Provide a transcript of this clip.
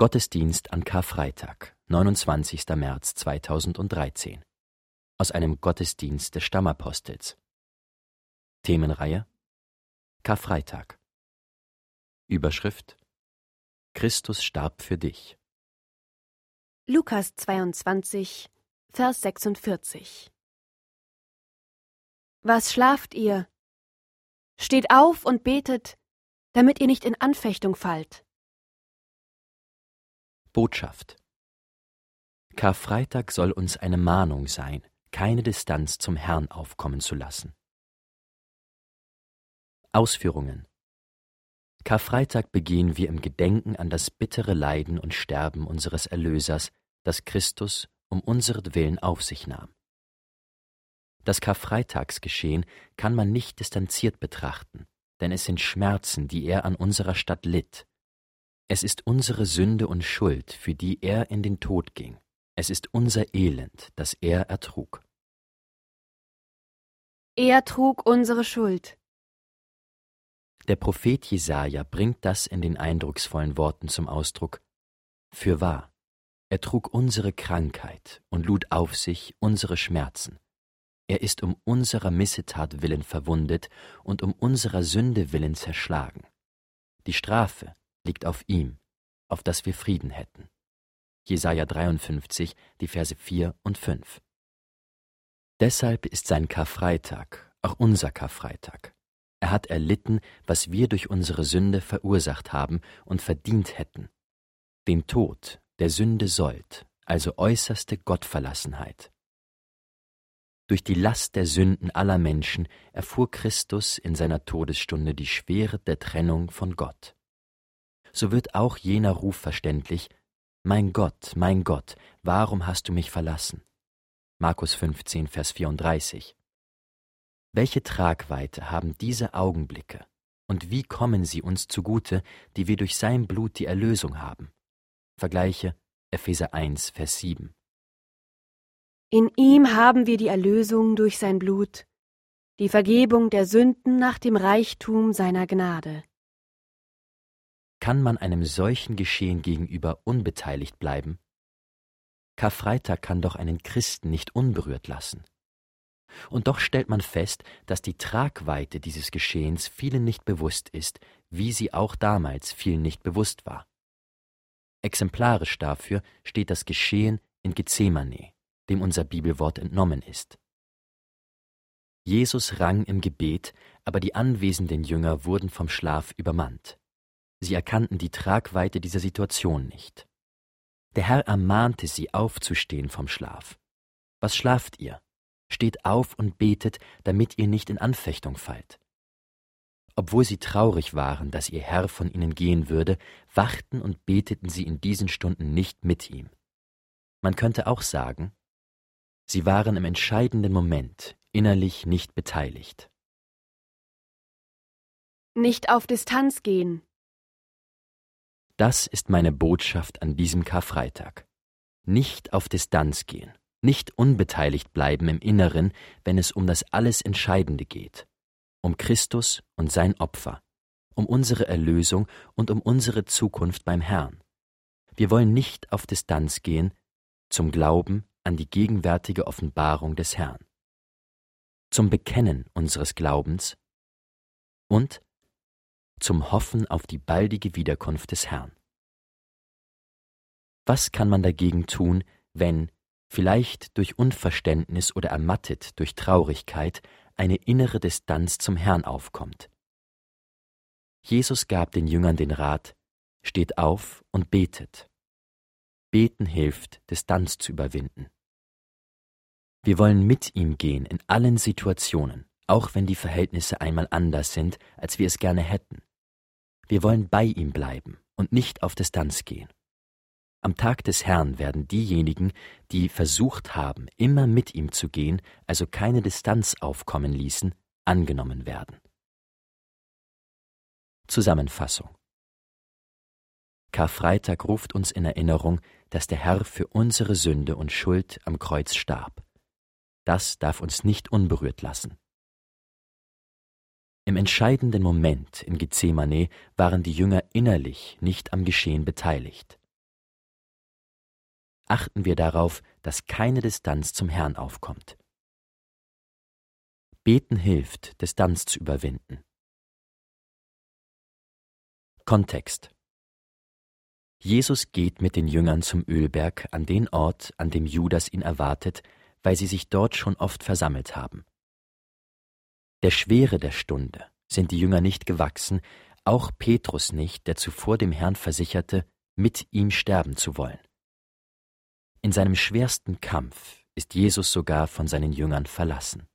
Gottesdienst an Karfreitag, 29. März 2013. Aus einem Gottesdienst des Stammapostels. Themenreihe Karfreitag. Überschrift Christus starb für dich. Lukas 22, Vers 46. Was schlaft ihr? Steht auf und betet, damit ihr nicht in Anfechtung fallt. Botschaft Karfreitag soll uns eine Mahnung sein, keine Distanz zum Herrn aufkommen zu lassen. Ausführungen Karfreitag begehen wir im Gedenken an das bittere Leiden und Sterben unseres Erlösers, das Christus um unseretwillen auf sich nahm. Das Karfreitagsgeschehen kann man nicht distanziert betrachten, denn es sind Schmerzen, die er an unserer Stadt litt, es ist unsere Sünde und Schuld, für die er in den Tod ging. Es ist unser Elend, das er ertrug. Er trug unsere Schuld. Der Prophet Jesaja bringt das in den eindrucksvollen Worten zum Ausdruck: Fürwahr, er trug unsere Krankheit und lud auf sich unsere Schmerzen. Er ist um unserer Missetat willen verwundet und um unserer Sünde willen zerschlagen. Die Strafe, liegt auf ihm, auf das wir Frieden hätten. Jesaja 53, die Verse 4 und 5. Deshalb ist sein Karfreitag auch unser Karfreitag. Er hat erlitten, was wir durch unsere Sünde verursacht haben und verdient hätten. Den Tod, der Sünde sollt, also äußerste Gottverlassenheit. Durch die Last der Sünden aller Menschen erfuhr Christus in seiner Todesstunde die Schwere der Trennung von Gott so wird auch jener Ruf verständlich, Mein Gott, mein Gott, warum hast du mich verlassen? Markus 15, Vers 34. Welche Tragweite haben diese Augenblicke und wie kommen sie uns zugute, die wir durch sein Blut die Erlösung haben? Vergleiche Epheser 1, Vers 7. In ihm haben wir die Erlösung durch sein Blut, die Vergebung der Sünden nach dem Reichtum seiner Gnade kann man einem solchen Geschehen gegenüber unbeteiligt bleiben? Karfreitag kann doch einen Christen nicht unberührt lassen. Und doch stellt man fest, dass die Tragweite dieses Geschehens vielen nicht bewusst ist, wie sie auch damals vielen nicht bewusst war. Exemplarisch dafür steht das Geschehen in Gethsemane, dem unser Bibelwort entnommen ist. Jesus rang im Gebet, aber die anwesenden Jünger wurden vom Schlaf übermannt. Sie erkannten die Tragweite dieser Situation nicht. Der Herr ermahnte sie, aufzustehen vom Schlaf. Was schlaft ihr? Steht auf und betet, damit ihr nicht in Anfechtung fallt. Obwohl sie traurig waren, dass ihr Herr von ihnen gehen würde, wachten und beteten sie in diesen Stunden nicht mit ihm. Man könnte auch sagen, sie waren im entscheidenden Moment innerlich nicht beteiligt. Nicht auf Distanz gehen, das ist meine Botschaft an diesem Karfreitag. Nicht auf Distanz gehen, nicht unbeteiligt bleiben im Inneren, wenn es um das alles Entscheidende geht, um Christus und sein Opfer, um unsere Erlösung und um unsere Zukunft beim Herrn. Wir wollen nicht auf Distanz gehen zum Glauben an die gegenwärtige Offenbarung des Herrn, zum Bekennen unseres Glaubens und zum Hoffen auf die baldige Wiederkunft des Herrn. Was kann man dagegen tun, wenn, vielleicht durch Unverständnis oder ermattet durch Traurigkeit, eine innere Distanz zum Herrn aufkommt? Jesus gab den Jüngern den Rat, steht auf und betet. Beten hilft, Distanz zu überwinden. Wir wollen mit ihm gehen in allen Situationen, auch wenn die Verhältnisse einmal anders sind, als wir es gerne hätten. Wir wollen bei ihm bleiben und nicht auf Distanz gehen. Am Tag des Herrn werden diejenigen, die versucht haben, immer mit ihm zu gehen, also keine Distanz aufkommen ließen, angenommen werden. Zusammenfassung Karfreitag ruft uns in Erinnerung, dass der Herr für unsere Sünde und Schuld am Kreuz starb. Das darf uns nicht unberührt lassen. Im entscheidenden Moment in Gethsemane waren die Jünger innerlich nicht am Geschehen beteiligt. achten wir darauf, dass keine Distanz zum Herrn aufkommt. Beten hilft, Distanz zu überwinden. Kontext Jesus geht mit den Jüngern zum Ölberg an den Ort, an dem Judas ihn erwartet, weil sie sich dort schon oft versammelt haben. Der Schwere der Stunde sind die Jünger nicht gewachsen, auch Petrus nicht, der zuvor dem Herrn versicherte, mit ihm sterben zu wollen. In seinem schwersten Kampf ist Jesus sogar von seinen Jüngern verlassen.